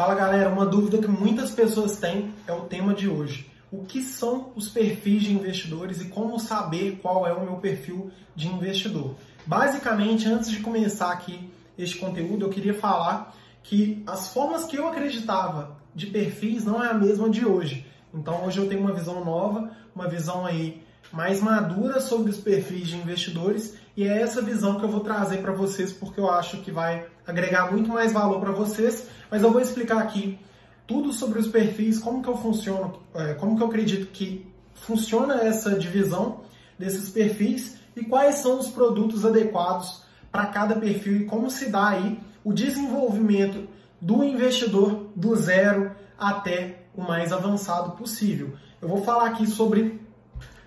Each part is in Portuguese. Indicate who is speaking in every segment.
Speaker 1: Fala galera, uma dúvida que muitas pessoas têm é o tema de hoje. O que são os perfis de investidores e como saber qual é o meu perfil de investidor? Basicamente, antes de começar aqui este conteúdo, eu queria falar que as formas que eu acreditava de perfis não é a mesma de hoje. Então hoje eu tenho uma visão nova, uma visão aí mais madura sobre os perfis de investidores e é essa visão que eu vou trazer para vocês porque eu acho que vai agregar muito mais valor para vocês. Mas eu vou explicar aqui tudo sobre os perfis, como que eu funciono, é, como que eu acredito que funciona essa divisão desses perfis e quais são os produtos adequados para cada perfil e como se dá aí o desenvolvimento do investidor do zero até o mais avançado possível. Eu vou falar aqui sobre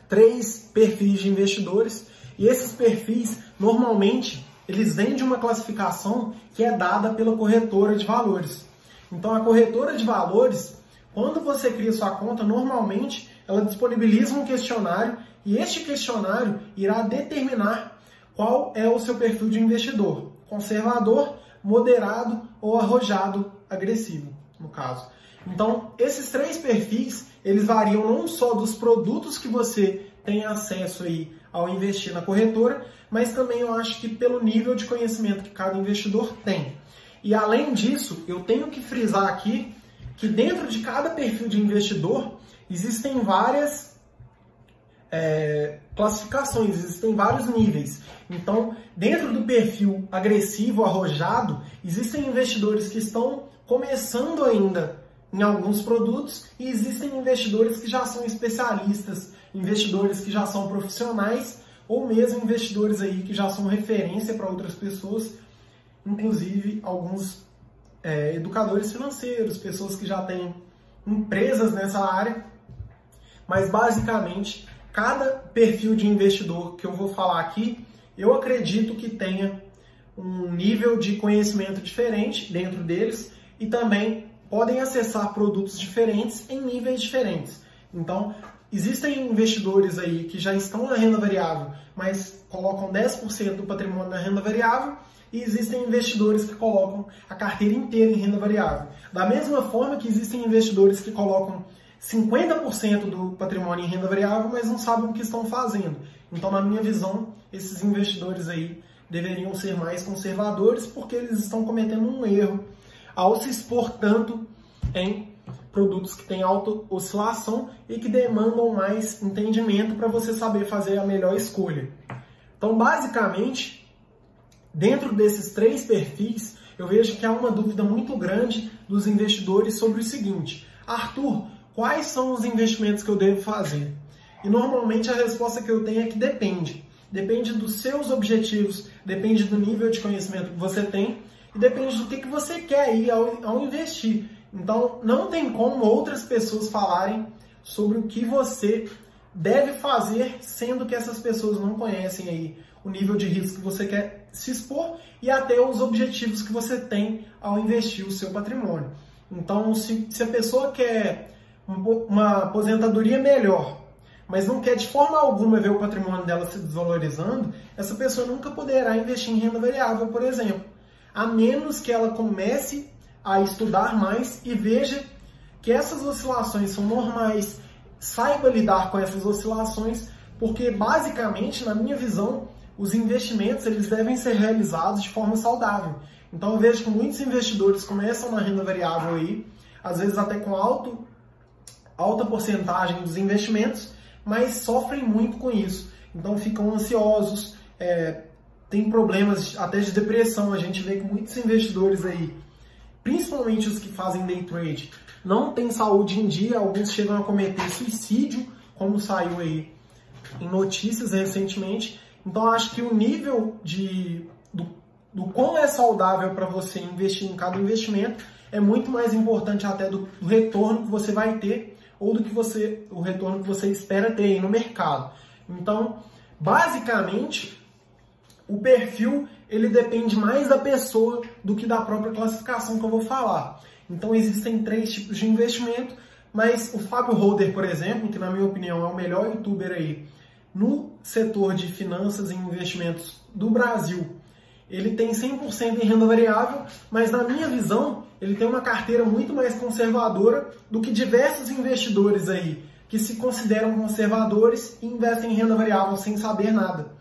Speaker 1: três perfis de investidores e esses perfis normalmente eles vêm de uma classificação que é dada pela corretora de valores. Então a corretora de valores, quando você cria sua conta, normalmente ela disponibiliza um questionário e este questionário irá determinar qual é o seu perfil de investidor: conservador, moderado ou arrojado agressivo, no caso. Então, esses três perfis, eles variam não só dos produtos que você tem acesso aí ao investir na corretora, mas também eu acho que pelo nível de conhecimento que cada investidor tem. E além disso, eu tenho que frisar aqui que dentro de cada perfil de investidor existem várias é, classificações, existem vários níveis. Então, dentro do perfil agressivo, arrojado, existem investidores que estão começando ainda em alguns produtos e existem investidores que já são especialistas, investidores que já são profissionais ou mesmo investidores aí que já são referência para outras pessoas, inclusive alguns é, educadores financeiros, pessoas que já têm empresas nessa área. Mas basicamente, cada perfil de investidor que eu vou falar aqui, eu acredito que tenha um nível de conhecimento diferente dentro deles e também podem acessar produtos diferentes em níveis diferentes. Então, existem investidores aí que já estão na renda variável, mas colocam 10% do patrimônio na renda variável, e existem investidores que colocam a carteira inteira em renda variável. Da mesma forma que existem investidores que colocam 50% do patrimônio em renda variável, mas não sabem o que estão fazendo. Então, na minha visão, esses investidores aí deveriam ser mais conservadores porque eles estão cometendo um erro ao se expor tanto em produtos que têm alta oscilação e que demandam mais entendimento para você saber fazer a melhor escolha. Então, basicamente, dentro desses três perfis, eu vejo que há uma dúvida muito grande dos investidores sobre o seguinte: Arthur, quais são os investimentos que eu devo fazer? E normalmente a resposta que eu tenho é que depende. Depende dos seus objetivos, depende do nível de conhecimento que você tem e depende do que, que você quer aí ao, ao investir. Então, não tem como outras pessoas falarem sobre o que você deve fazer, sendo que essas pessoas não conhecem aí o nível de risco que você quer se expor e até os objetivos que você tem ao investir o seu patrimônio. Então, se, se a pessoa quer uma aposentadoria melhor, mas não quer de forma alguma ver o patrimônio dela se desvalorizando, essa pessoa nunca poderá investir em renda variável, por exemplo a menos que ela comece a estudar mais e veja que essas oscilações são normais, saiba lidar com essas oscilações, porque basicamente, na minha visão, os investimentos eles devem ser realizados de forma saudável. Então eu vejo que muitos investidores começam na renda variável aí, às vezes até com alto, alta porcentagem dos investimentos, mas sofrem muito com isso. Então ficam ansiosos, é, tem problemas até de depressão. A gente vê que muitos investidores aí, principalmente os que fazem day trade, não têm saúde em dia, alguns chegam a cometer suicídio, como saiu aí em notícias recentemente. Então acho que o nível de do, do quão é saudável para você investir em cada investimento é muito mais importante até do, do, retorno que você vai ter ou do que você o retorno que você espera ter aí no mercado. Então, basicamente, o perfil ele depende mais da pessoa do que da própria classificação que eu vou falar. Então existem três tipos de investimento, mas o Fábio Holder, por exemplo, que na minha opinião é o melhor youtuber aí no setor de finanças e investimentos do Brasil, ele tem 100% em renda variável, mas na minha visão, ele tem uma carteira muito mais conservadora do que diversos investidores aí que se consideram conservadores e investem em renda variável sem saber nada.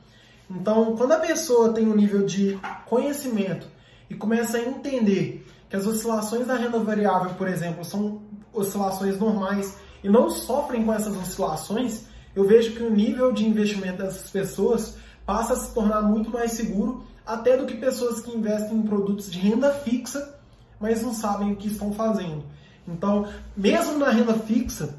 Speaker 1: Então, quando a pessoa tem um nível de conhecimento e começa a entender que as oscilações da renda variável, por exemplo, são oscilações normais e não sofrem com essas oscilações, eu vejo que o nível de investimento dessas pessoas passa a se tornar muito mais seguro até do que pessoas que investem em produtos de renda fixa, mas não sabem o que estão fazendo. Então, mesmo na renda fixa,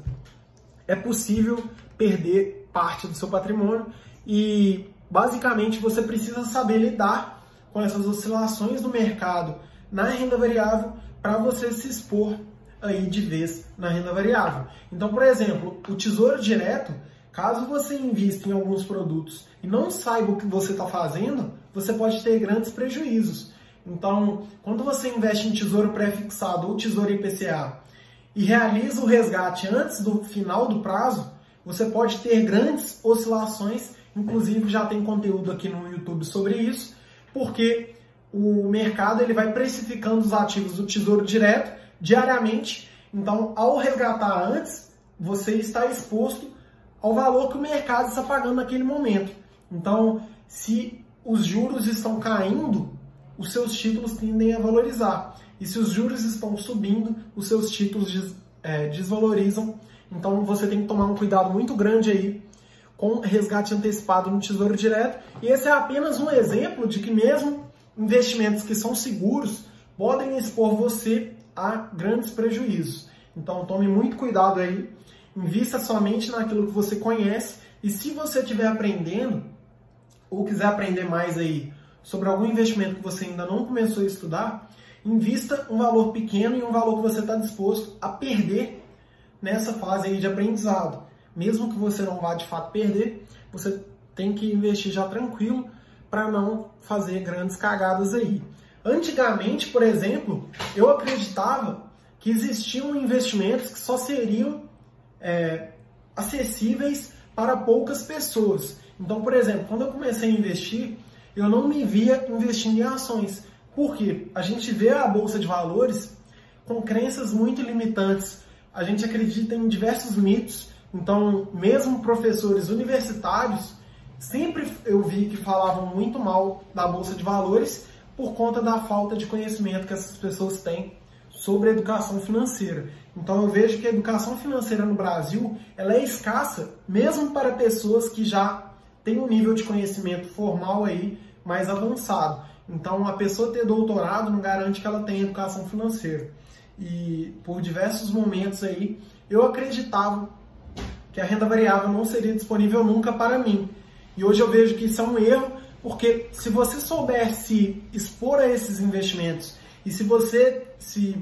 Speaker 1: é possível perder parte do seu patrimônio e basicamente você precisa saber lidar com essas oscilações do mercado na renda variável para você se expor aí de vez na renda variável. Então, por exemplo, o Tesouro Direto, caso você invista em alguns produtos e não saiba o que você está fazendo, você pode ter grandes prejuízos. Então, quando você investe em tesouro pré-fixado ou tesouro IPCA e realiza o resgate antes do final do prazo, você pode ter grandes oscilações. Inclusive, já tem conteúdo aqui no YouTube sobre isso, porque o mercado ele vai precificando os ativos do Tesouro Direto diariamente. Então, ao resgatar antes, você está exposto ao valor que o mercado está pagando naquele momento. Então, se os juros estão caindo, os seus títulos tendem a valorizar. E se os juros estão subindo, os seus títulos des, é, desvalorizam. Então você tem que tomar um cuidado muito grande aí com resgate antecipado no Tesouro Direto. E esse é apenas um exemplo de que mesmo investimentos que são seguros podem expor você a grandes prejuízos. Então tome muito cuidado aí, invista somente naquilo que você conhece e se você estiver aprendendo ou quiser aprender mais aí sobre algum investimento que você ainda não começou a estudar, invista um valor pequeno e um valor que você está disposto a perder nessa fase aí de aprendizado. Mesmo que você não vá de fato perder, você tem que investir já tranquilo para não fazer grandes cagadas aí. Antigamente, por exemplo, eu acreditava que existiam investimentos que só seriam é, acessíveis para poucas pessoas. Então, por exemplo, quando eu comecei a investir, eu não me via investindo em ações. Porque a gente vê a bolsa de valores com crenças muito limitantes. A gente acredita em diversos mitos. Então, mesmo professores universitários, sempre eu vi que falavam muito mal da bolsa de valores por conta da falta de conhecimento que essas pessoas têm sobre a educação financeira. Então eu vejo que a educação financeira no Brasil ela é escassa, mesmo para pessoas que já têm um nível de conhecimento formal aí mais avançado. Então, a pessoa ter doutorado não garante que ela tenha educação financeira. E por diversos momentos aí, eu acreditava que a renda variável não seria disponível nunca para mim. E hoje eu vejo que isso é um erro, porque se você souber se expor a esses investimentos e se você se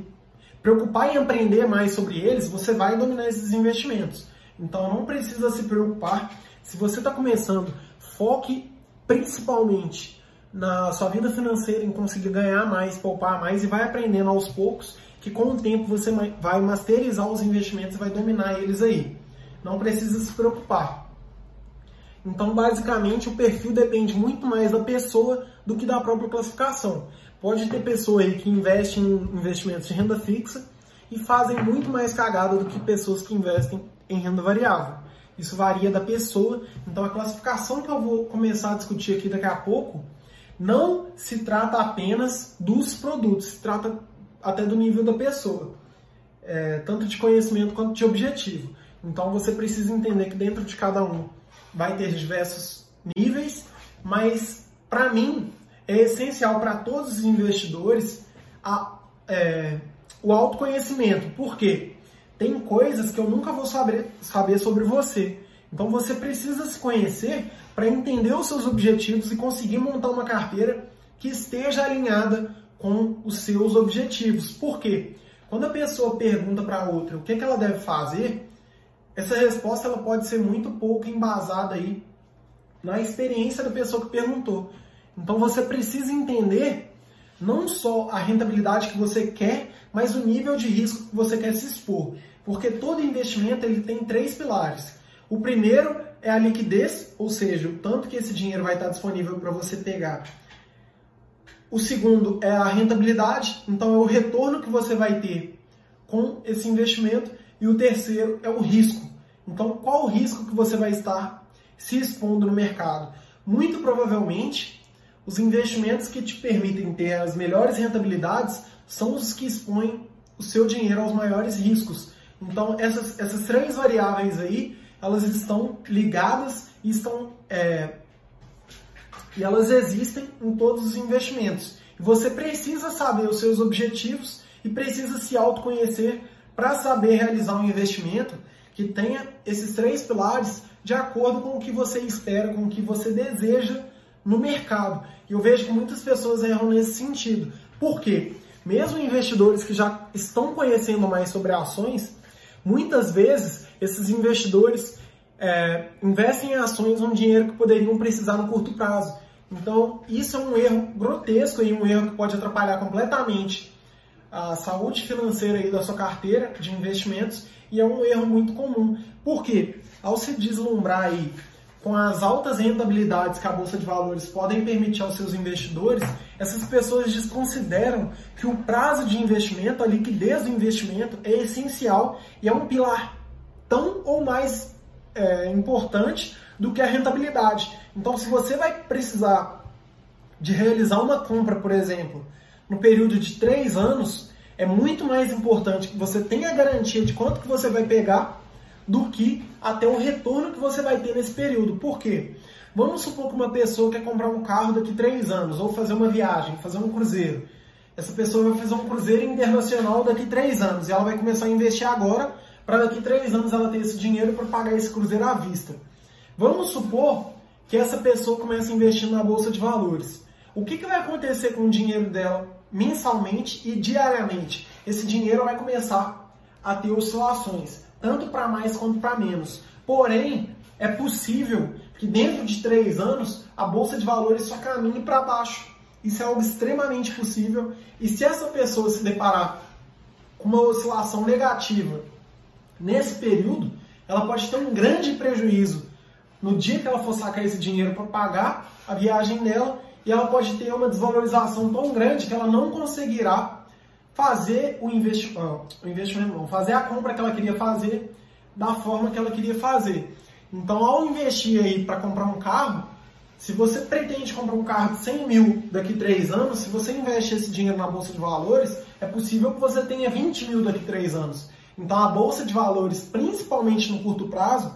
Speaker 1: preocupar em aprender mais sobre eles, você vai dominar esses investimentos. Então não precisa se preocupar. Se você está começando, foque principalmente na sua vida financeira, em conseguir ganhar mais, poupar mais e vai aprendendo aos poucos que com o tempo você vai masterizar os investimentos e vai dominar eles aí. Não precisa se preocupar. Então, basicamente, o perfil depende muito mais da pessoa do que da própria classificação. Pode ter pessoa aí que investe em investimentos de renda fixa e fazem muito mais cagada do que pessoas que investem em renda variável. Isso varia da pessoa. Então, a classificação que eu vou começar a discutir aqui daqui a pouco não se trata apenas dos produtos, se trata até do nível da pessoa, é, tanto de conhecimento quanto de objetivo. Então você precisa entender que dentro de cada um vai ter diversos níveis, mas para mim é essencial para todos os investidores a, é, o autoconhecimento. Por quê? Tem coisas que eu nunca vou saber, saber sobre você. Então você precisa se conhecer para entender os seus objetivos e conseguir montar uma carteira que esteja alinhada com os seus objetivos. Por quê? Quando a pessoa pergunta para outra o que, que ela deve fazer, essa resposta ela pode ser muito pouco embasada aí na experiência da pessoa que perguntou. Então você precisa entender não só a rentabilidade que você quer, mas o nível de risco que você quer se expor. Porque todo investimento ele tem três pilares. O primeiro é a liquidez, ou seja, o tanto que esse dinheiro vai estar disponível para você pegar O segundo é a rentabilidade, então é o retorno que você vai ter com esse investimento. E o terceiro é o risco. Então, qual o risco que você vai estar se expondo no mercado? Muito provavelmente, os investimentos que te permitem ter as melhores rentabilidades são os que expõem o seu dinheiro aos maiores riscos. Então, essas, essas três variáveis aí, elas estão ligadas e estão é, e elas existem em todos os investimentos. Você precisa saber os seus objetivos e precisa se autoconhecer para saber realizar um investimento que tenha esses três pilares de acordo com o que você espera, com o que você deseja no mercado. E eu vejo que muitas pessoas erram nesse sentido. Por quê? Mesmo investidores que já estão conhecendo mais sobre ações, muitas vezes esses investidores é, investem em ações um dinheiro que poderiam precisar no curto prazo. Então, isso é um erro grotesco e um erro que pode atrapalhar completamente a saúde financeira aí da sua carteira de investimentos e é um erro muito comum. Por quê? Ao se deslumbrar aí com as altas rentabilidades que a bolsa de valores podem permitir aos seus investidores, essas pessoas desconsideram que o prazo de investimento, a liquidez do investimento é essencial e é um pilar tão ou mais é, importante do que a rentabilidade. Então, se você vai precisar de realizar uma compra, por exemplo, no período de três anos, é muito mais importante que você tenha a garantia de quanto que você vai pegar do que até o retorno que você vai ter nesse período. Por quê? Vamos supor que uma pessoa quer comprar um carro daqui três anos, ou fazer uma viagem, fazer um cruzeiro. Essa pessoa vai fazer um cruzeiro internacional daqui três anos e ela vai começar a investir agora para daqui três anos ela ter esse dinheiro para pagar esse cruzeiro à vista. Vamos supor que essa pessoa comece a investir na bolsa de valores. O que, que vai acontecer com o dinheiro dela mensalmente e diariamente? Esse dinheiro vai começar a ter oscilações, tanto para mais quanto para menos. Porém, é possível que dentro de três anos a bolsa de valores só caminhe para baixo. Isso é algo extremamente possível. E se essa pessoa se deparar com uma oscilação negativa nesse período, ela pode ter um grande prejuízo no dia que ela for sacar esse dinheiro para pagar a viagem dela, e ela pode ter uma desvalorização tão grande que ela não conseguirá fazer o, investi ah, o investimento, não, fazer a compra que ela queria fazer da forma que ela queria fazer. Então, ao investir aí para comprar um carro, se você pretende comprar um carro de 100 mil daqui a 3 anos, se você investe esse dinheiro na Bolsa de Valores, é possível que você tenha 20 mil daqui a 3 anos. Então, a Bolsa de Valores, principalmente no curto prazo,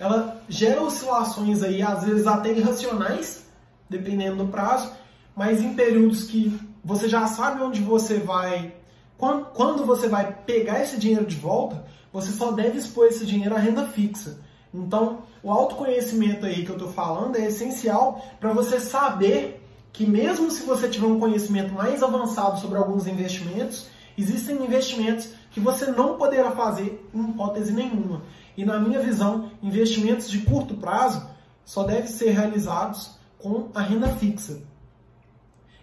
Speaker 1: ela gera oscilações aí, às vezes até irracionais, dependendo do prazo, mas em períodos que você já sabe onde você vai, quando você vai pegar esse dinheiro de volta, você só deve expor esse dinheiro à renda fixa. Então, o autoconhecimento aí que eu estou falando é essencial para você saber que mesmo se você tiver um conhecimento mais avançado sobre alguns investimentos, existem investimentos que você não poderá fazer em hipótese nenhuma. E na minha visão, investimentos de curto prazo só devem ser realizados com a renda fixa.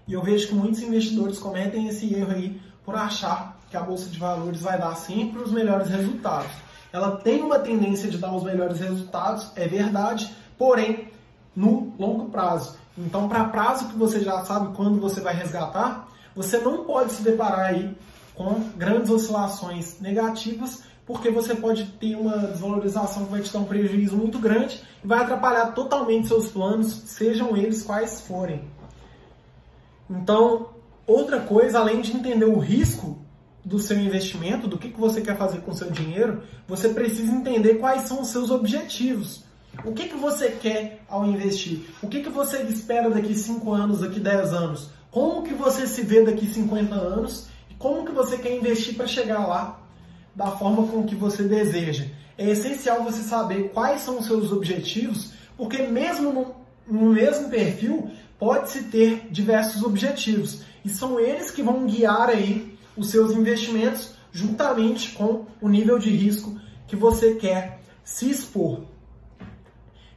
Speaker 1: E eu vejo que muitos investidores cometem esse erro aí por achar que a bolsa de valores vai dar sempre os melhores resultados. Ela tem uma tendência de dar os melhores resultados, é verdade, porém no longo prazo. Então, para prazo que você já sabe quando você vai resgatar, você não pode se deparar aí com grandes oscilações negativas porque você pode ter uma desvalorização que vai te dar um prejuízo muito grande e vai atrapalhar totalmente seus planos, sejam eles quais forem. Então, outra coisa, além de entender o risco do seu investimento, do que, que você quer fazer com seu dinheiro, você precisa entender quais são os seus objetivos. O que, que você quer ao investir? O que, que você espera daqui 5 anos, daqui 10 anos? Como que você se vê daqui 50 anos? E como que você quer investir para chegar lá da forma com que você deseja. É essencial você saber quais são os seus objetivos, porque mesmo no, no mesmo perfil pode-se ter diversos objetivos e são eles que vão guiar aí os seus investimentos juntamente com o nível de risco que você quer se expor.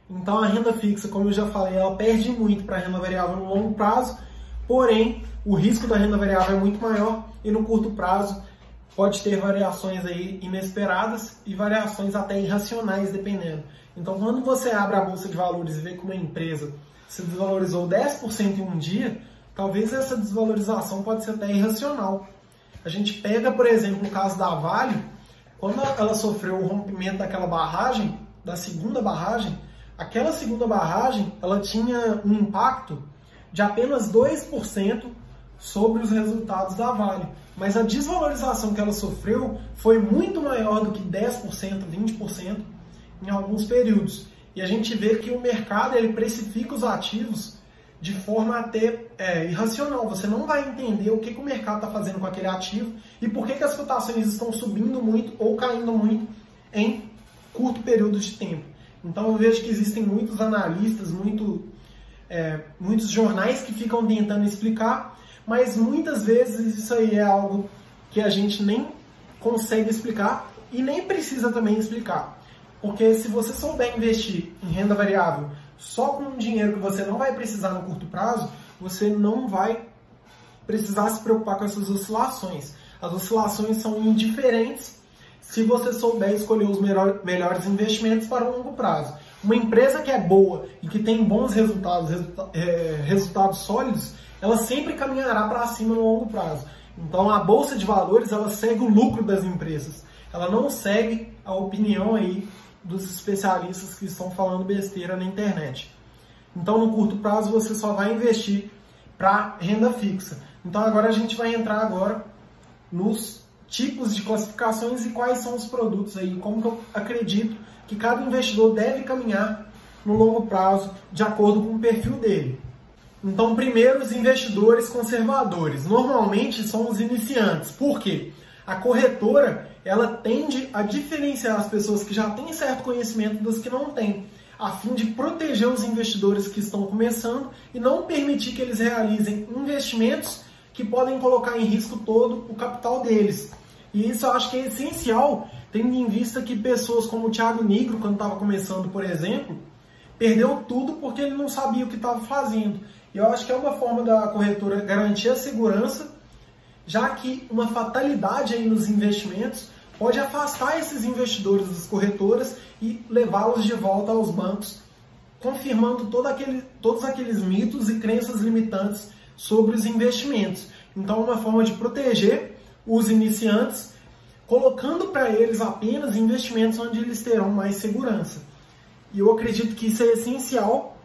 Speaker 1: Então a renda fixa, como eu já falei, ela perde muito para a renda variável no longo prazo, porém o risco da renda variável é muito maior e no curto prazo pode ter variações aí inesperadas e variações até irracionais, dependendo. Então, quando você abre a bolsa de valores e vê que uma empresa se desvalorizou 10% em um dia, talvez essa desvalorização pode ser até irracional. A gente pega, por exemplo, o caso da Vale, quando ela sofreu o rompimento daquela barragem, da segunda barragem, aquela segunda barragem, ela tinha um impacto de apenas 2% sobre os resultados da Vale. Mas a desvalorização que ela sofreu foi muito maior do que 10%, 20% em alguns períodos. E a gente vê que o mercado ele precifica os ativos de forma até é, irracional. Você não vai entender o que, que o mercado está fazendo com aquele ativo e por que, que as cotações estão subindo muito ou caindo muito em curto período de tempo. Então eu vejo que existem muitos analistas, muito, é, muitos jornais que ficam tentando explicar, mas muitas vezes isso aí é algo que a gente nem consegue explicar e nem precisa também explicar. Porque se você souber investir em renda variável só com um dinheiro que você não vai precisar no curto prazo, você não vai precisar se preocupar com essas oscilações. As oscilações são indiferentes se você souber escolher os melhores investimentos para o longo prazo. Uma empresa que é boa e que tem bons resultados, é, resultados sólidos, ela sempre caminhará para cima no longo prazo. Então a bolsa de valores ela segue o lucro das empresas. Ela não segue a opinião aí dos especialistas que estão falando besteira na internet. Então, no curto prazo, você só vai investir para renda fixa. Então, agora a gente vai entrar agora nos tipos de classificações e quais são os produtos aí, como que eu acredito que cada investidor deve caminhar no longo prazo de acordo com o perfil dele. Então, primeiro, os investidores conservadores. Normalmente são os iniciantes. Por quê? A corretora ela tende a diferenciar as pessoas que já têm certo conhecimento das que não têm, a fim de proteger os investidores que estão começando e não permitir que eles realizem investimentos que podem colocar em risco todo o capital deles. E isso eu acho que é essencial, tendo em vista que pessoas como o Thiago Negro, quando estava começando, por exemplo, perdeu tudo porque ele não sabia o que estava fazendo. E eu acho que é uma forma da corretora garantir a segurança já que uma fatalidade aí nos investimentos pode afastar esses investidores das corretoras e levá-los de volta aos bancos, confirmando todo aquele, todos aqueles mitos e crenças limitantes sobre os investimentos. Então, é uma forma de proteger os iniciantes, colocando para eles apenas investimentos onde eles terão mais segurança. E eu acredito que isso é essencial.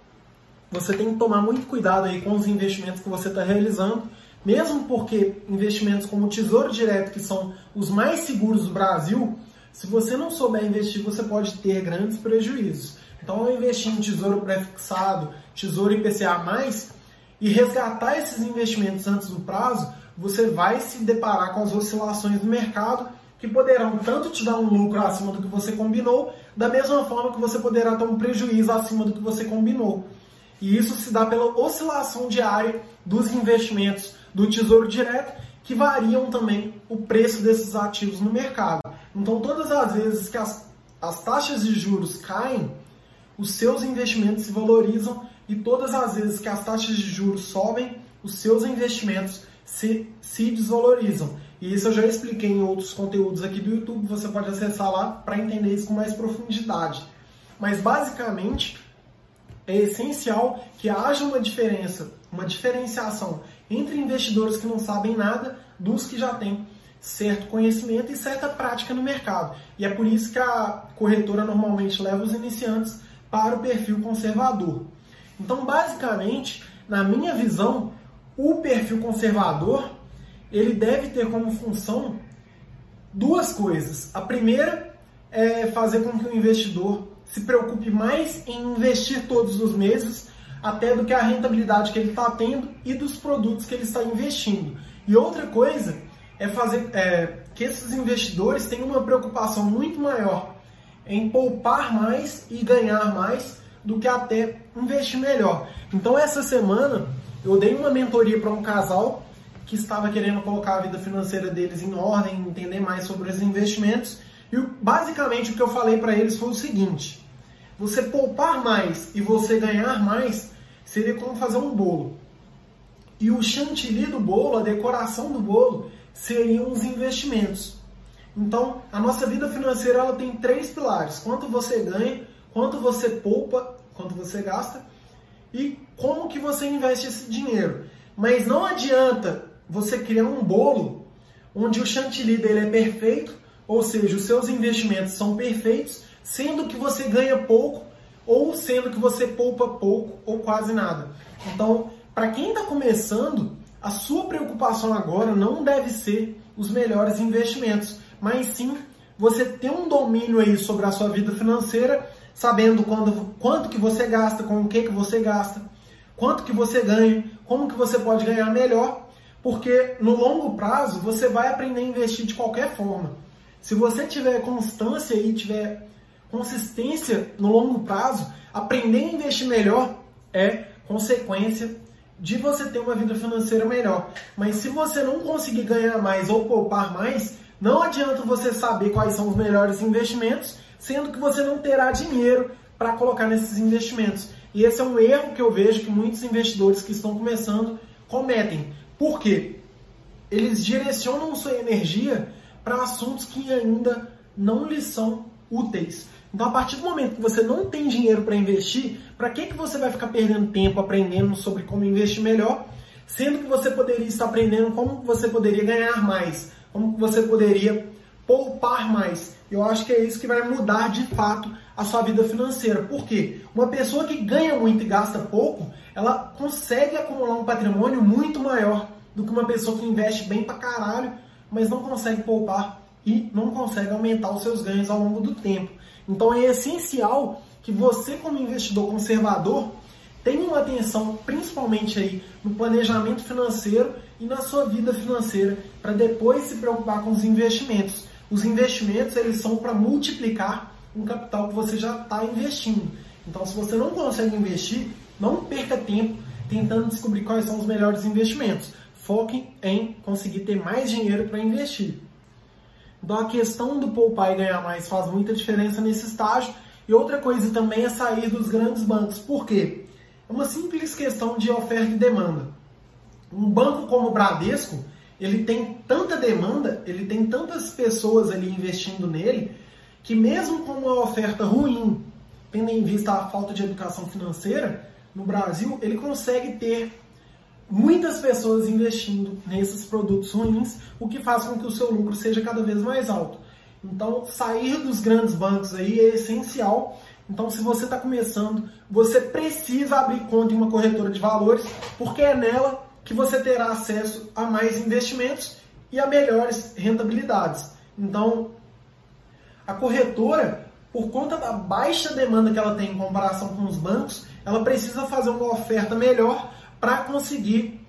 Speaker 1: Você tem que tomar muito cuidado aí com os investimentos que você está realizando, mesmo porque investimentos como o Tesouro Direto, que são os mais seguros do Brasil, se você não souber investir, você pode ter grandes prejuízos. Então, ao investir em Tesouro Prefixado, Tesouro IPCA+, e resgatar esses investimentos antes do prazo, você vai se deparar com as oscilações do mercado que poderão tanto te dar um lucro acima do que você combinou, da mesma forma que você poderá ter um prejuízo acima do que você combinou. E isso se dá pela oscilação diária dos investimentos do Tesouro Direto, que variam também o preço desses ativos no mercado. Então, todas as vezes que as, as taxas de juros caem, os seus investimentos se valorizam e todas as vezes que as taxas de juros sobem, os seus investimentos se, se desvalorizam. E isso eu já expliquei em outros conteúdos aqui do YouTube, você pode acessar lá para entender isso com mais profundidade. Mas basicamente é essencial que haja uma diferença, uma diferenciação entre investidores que não sabem nada dos que já têm certo conhecimento e certa prática no mercado. E é por isso que a corretora normalmente leva os iniciantes para o perfil conservador. Então, basicamente, na minha visão, o perfil conservador ele deve ter como função duas coisas. A primeira é fazer com que o investidor se preocupe mais em investir todos os meses até do que a rentabilidade que ele está tendo e dos produtos que ele está investindo. E outra coisa é fazer é, que esses investidores tenham uma preocupação muito maior em poupar mais e ganhar mais do que até investir melhor. Então essa semana eu dei uma mentoria para um casal que estava querendo colocar a vida financeira deles em ordem, entender mais sobre os investimentos. E basicamente o que eu falei para eles foi o seguinte: você poupar mais e você ganhar mais seria como fazer um bolo. E o chantilly do bolo, a decoração do bolo, seriam os investimentos. Então, a nossa vida financeira ela tem três pilares: quanto você ganha, quanto você poupa, quanto você gasta e como que você investe esse dinheiro. Mas não adianta você criar um bolo onde o chantilly dele é perfeito, ou seja, os seus investimentos são perfeitos, sendo que você ganha pouco ou sendo que você poupa pouco ou quase nada. Então, para quem está começando, a sua preocupação agora não deve ser os melhores investimentos, mas sim você ter um domínio aí sobre a sua vida financeira, sabendo quando, quanto que você gasta, com o que, que você gasta, quanto que você ganha, como que você pode ganhar melhor, porque no longo prazo você vai aprender a investir de qualquer forma. Se você tiver constância e tiver consistência no longo prazo, aprender a investir melhor é consequência de você ter uma vida financeira melhor. Mas se você não conseguir ganhar mais ou poupar mais, não adianta você saber quais são os melhores investimentos, sendo que você não terá dinheiro para colocar nesses investimentos. E esse é um erro que eu vejo que muitos investidores que estão começando cometem. Por quê? Eles direcionam sua energia para assuntos que ainda não lhes são úteis. Então, a partir do momento que você não tem dinheiro para investir, para que, que você vai ficar perdendo tempo aprendendo sobre como investir melhor, sendo que você poderia estar aprendendo como você poderia ganhar mais, como você poderia poupar mais. Eu acho que é isso que vai mudar de fato a sua vida financeira. Por quê? Uma pessoa que ganha muito e gasta pouco, ela consegue acumular um patrimônio muito maior do que uma pessoa que investe bem pra caralho, mas não consegue poupar e não consegue aumentar os seus ganhos ao longo do tempo. Então é essencial que você, como investidor conservador, tenha uma atenção principalmente aí no planejamento financeiro e na sua vida financeira, para depois se preocupar com os investimentos. Os investimentos eles são para multiplicar um capital que você já está investindo. Então, se você não consegue investir, não perca tempo tentando descobrir quais são os melhores investimentos. Foque em conseguir ter mais dinheiro para investir. Então a questão do poupar e ganhar mais faz muita diferença nesse estágio. E outra coisa também é sair dos grandes bancos. Por quê? É uma simples questão de oferta e demanda. Um banco como o Bradesco, ele tem tanta demanda, ele tem tantas pessoas ali investindo nele, que mesmo com uma oferta ruim, tendo em vista a falta de educação financeira, no Brasil, ele consegue ter muitas pessoas investindo nesses produtos ruins, o que faz com que o seu lucro seja cada vez mais alto. Então, sair dos grandes bancos aí é essencial. Então, se você está começando, você precisa abrir conta em uma corretora de valores, porque é nela que você terá acesso a mais investimentos e a melhores rentabilidades. Então, a corretora, por conta da baixa demanda que ela tem em comparação com os bancos, ela precisa fazer uma oferta melhor para conseguir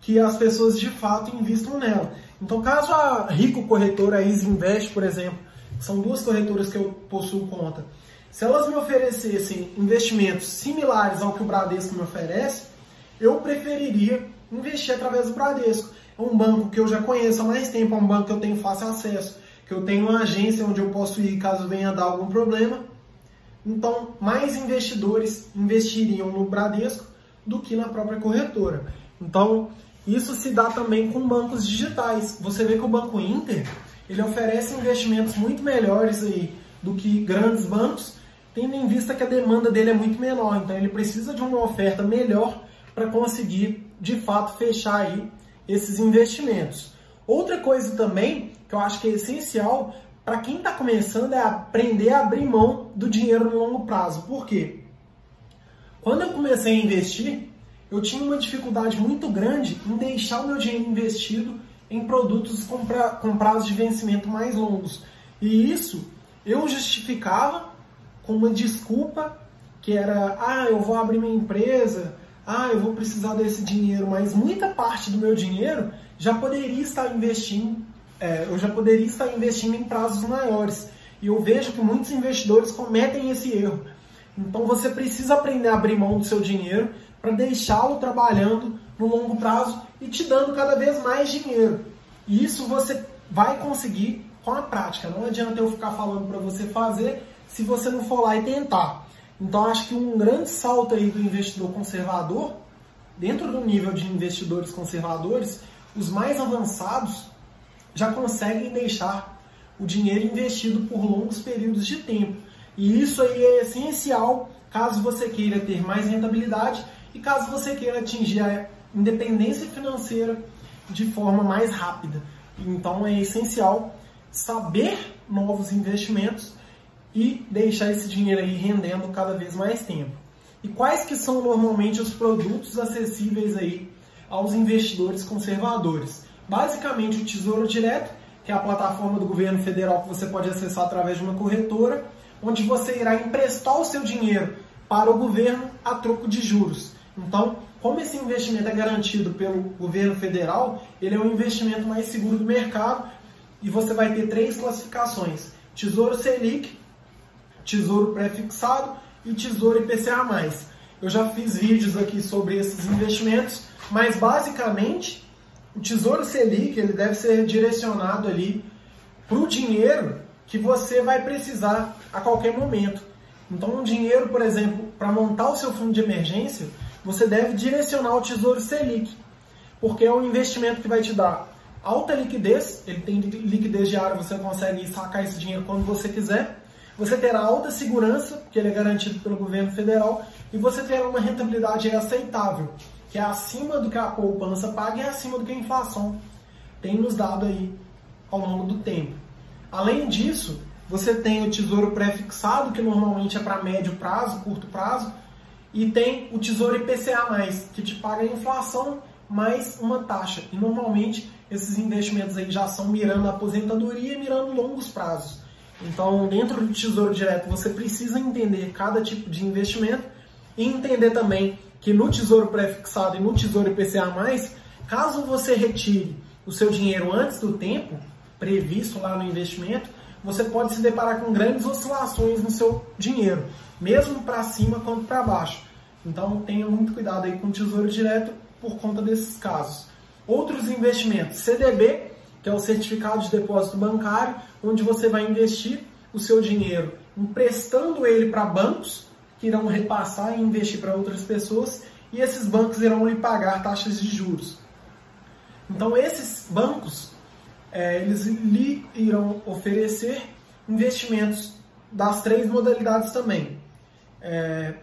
Speaker 1: que as pessoas de fato investam nela. Então, caso a Rico Corretora, a Easy Invest, por exemplo, são duas corretoras que eu possuo conta, se elas me oferecessem investimentos similares ao que o Bradesco me oferece, eu preferiria investir através do Bradesco. É um banco que eu já conheço há mais tempo, é um banco que eu tenho fácil acesso, que eu tenho uma agência onde eu posso ir caso venha dar algum problema. Então, mais investidores investiriam no Bradesco do que na própria corretora. Então, isso se dá também com bancos digitais. Você vê que o Banco Inter, ele oferece investimentos muito melhores aí do que grandes bancos, tendo em vista que a demanda dele é muito menor. Então, ele precisa de uma oferta melhor para conseguir, de fato, fechar aí esses investimentos. Outra coisa também que eu acho que é essencial para quem está começando é aprender a abrir mão do dinheiro no longo prazo. Por quê? Quando eu comecei a investir, eu tinha uma dificuldade muito grande em deixar o meu dinheiro investido em produtos com, pra, com prazos de vencimento mais longos. E isso eu justificava com uma desculpa que era, ah, eu vou abrir minha empresa, ah, eu vou precisar desse dinheiro, mas muita parte do meu dinheiro já poderia estar investindo, é, eu já poderia estar investindo em prazos maiores. E eu vejo que muitos investidores cometem esse erro. Então você precisa aprender a abrir mão do seu dinheiro para deixá-lo trabalhando no longo prazo e te dando cada vez mais dinheiro. E isso você vai conseguir com a prática. Não adianta eu ficar falando para você fazer se você não for lá e tentar. Então acho que um grande salto aí do investidor conservador, dentro do nível de investidores conservadores, os mais avançados já conseguem deixar o dinheiro investido por longos períodos de tempo. E isso aí é essencial caso você queira ter mais rentabilidade e caso você queira atingir independência financeira de forma mais rápida. Então é essencial saber novos investimentos e deixar esse dinheiro aí rendendo cada vez mais tempo. E quais que são normalmente os produtos acessíveis aí aos investidores conservadores? Basicamente o Tesouro Direto, que é a plataforma do governo federal que você pode acessar através de uma corretora, onde você irá emprestar o seu dinheiro para o governo a troco de juros. Então, como esse investimento é garantido pelo governo federal, ele é o investimento mais seguro do mercado e você vai ter três classificações: Tesouro Selic, Tesouro Prefixado e Tesouro IPCA+. Eu já fiz vídeos aqui sobre esses investimentos, mas basicamente o Tesouro Selic ele deve ser direcionado ali para o dinheiro que você vai precisar a qualquer momento. Então, um dinheiro, por exemplo, para montar o seu fundo de emergência, você deve direcionar o Tesouro Selic, porque é um investimento que vai te dar alta liquidez, ele tem liquidez diária, você consegue sacar esse dinheiro quando você quiser. Você terá alta segurança, que ele é garantido pelo governo federal, e você terá uma rentabilidade aceitável, que é acima do que a poupança paga e é acima do que a inflação tem nos dado aí ao longo do tempo. Além disso, você tem o tesouro pré-fixado, que normalmente é para médio prazo, curto prazo, e tem o tesouro IPCA+, que te paga a inflação mais uma taxa. E normalmente esses investimentos aí já são mirando a aposentadoria e mirando longos prazos. Então, dentro do Tesouro Direto, você precisa entender cada tipo de investimento e entender também que no Tesouro Pré-Fixado e no Tesouro IPCA+, caso você retire o seu dinheiro antes do tempo previsto lá no investimento, você pode se deparar com grandes oscilações no seu dinheiro, mesmo para cima quanto para baixo. Então tenha muito cuidado aí com o Tesouro Direto por conta desses casos. Outros investimentos, CDB, que é o Certificado de Depósito Bancário, onde você vai investir o seu dinheiro emprestando ele para bancos que irão repassar e investir para outras pessoas e esses bancos irão lhe pagar taxas de juros. Então esses bancos é, eles lhe irão oferecer investimentos das três modalidades também. É,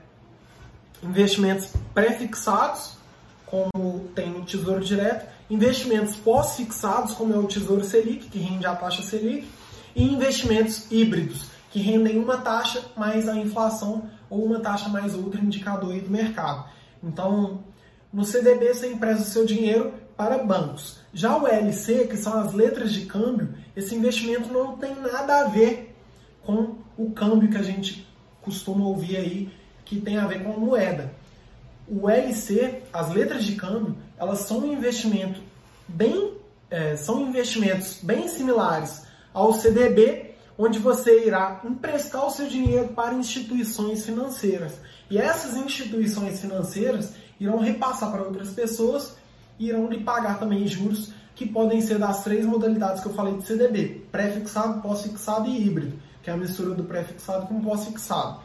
Speaker 1: investimentos pré-fixados, como tem no Tesouro Direto, investimentos pós-fixados, como é o Tesouro Selic, que rende a taxa Selic, e investimentos híbridos, que rendem uma taxa mais a inflação ou uma taxa mais outro indicador do mercado. Então, no CDB você empresta o seu dinheiro para bancos. Já o LC, que são as letras de câmbio, esse investimento não tem nada a ver com o câmbio que a gente costuma ouvir aí, que tem a ver com a moeda. O LC, as letras de câmbio, elas são um investimento bem, é, são investimentos bem similares ao CDB, onde você irá emprestar o seu dinheiro para instituições financeiras. E essas instituições financeiras irão repassar para outras pessoas e irão lhe pagar também juros que podem ser das três modalidades que eu falei de CDB: pré-fixado, pós-fixado e híbrido, que é a mistura do pré-fixado com pós-fixado.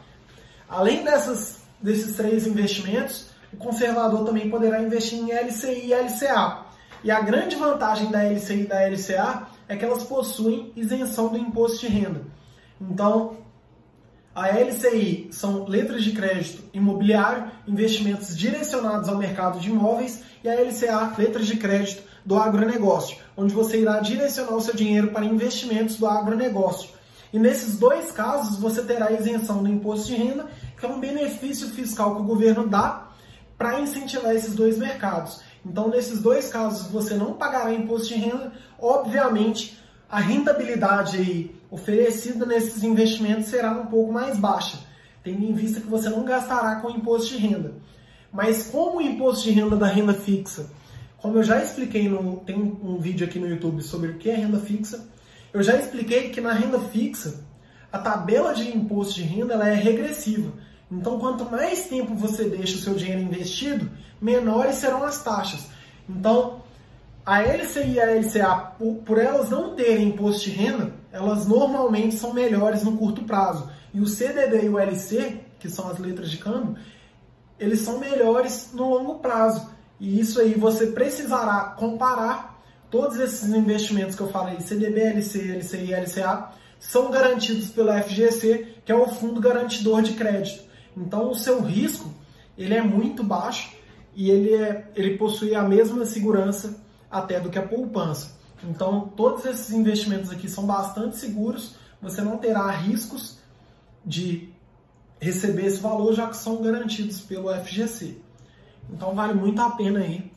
Speaker 1: Além dessas, desses três investimentos, o conservador também poderá investir em LCI e LCA. E a grande vantagem da LCI e da LCA é que elas possuem isenção do imposto de renda. Então, a LCI são letras de crédito imobiliário, investimentos direcionados ao mercado de imóveis, e a LCA, letras de crédito do agronegócio, onde você irá direcionar o seu dinheiro para investimentos do agronegócio. E nesses dois casos, você terá isenção do imposto de renda, que é um benefício fiscal que o governo dá para incentivar esses dois mercados. Então, nesses dois casos, você não pagará imposto de renda, obviamente, a rentabilidade oferecida nesses investimentos será um pouco mais baixa, tendo em vista que você não gastará com imposto de renda. Mas como o imposto de renda da renda fixa, como eu já expliquei, no, tem um vídeo aqui no YouTube sobre o que é renda fixa, eu já expliquei que na renda fixa, a tabela de imposto de renda ela é regressiva. Então, quanto mais tempo você deixa o seu dinheiro investido, menores serão as taxas. Então, a LCI e a LCA, por, elas não terem imposto de renda, elas normalmente são melhores no curto prazo. E o CDB e o LC, que são as letras de câmbio, eles são melhores no longo prazo. E isso aí você precisará comparar todos esses investimentos que eu falei, CDB, LC, LCI e LCA, são garantidos pela FGC, que é o Fundo Garantidor de Crédito. Então o seu risco ele é muito baixo e ele, é, ele possui a mesma segurança até do que a poupança. Então, todos esses investimentos aqui são bastante seguros, você não terá riscos de receber esse valor, já que são garantidos pelo FGC. Então, vale muito a pena aí,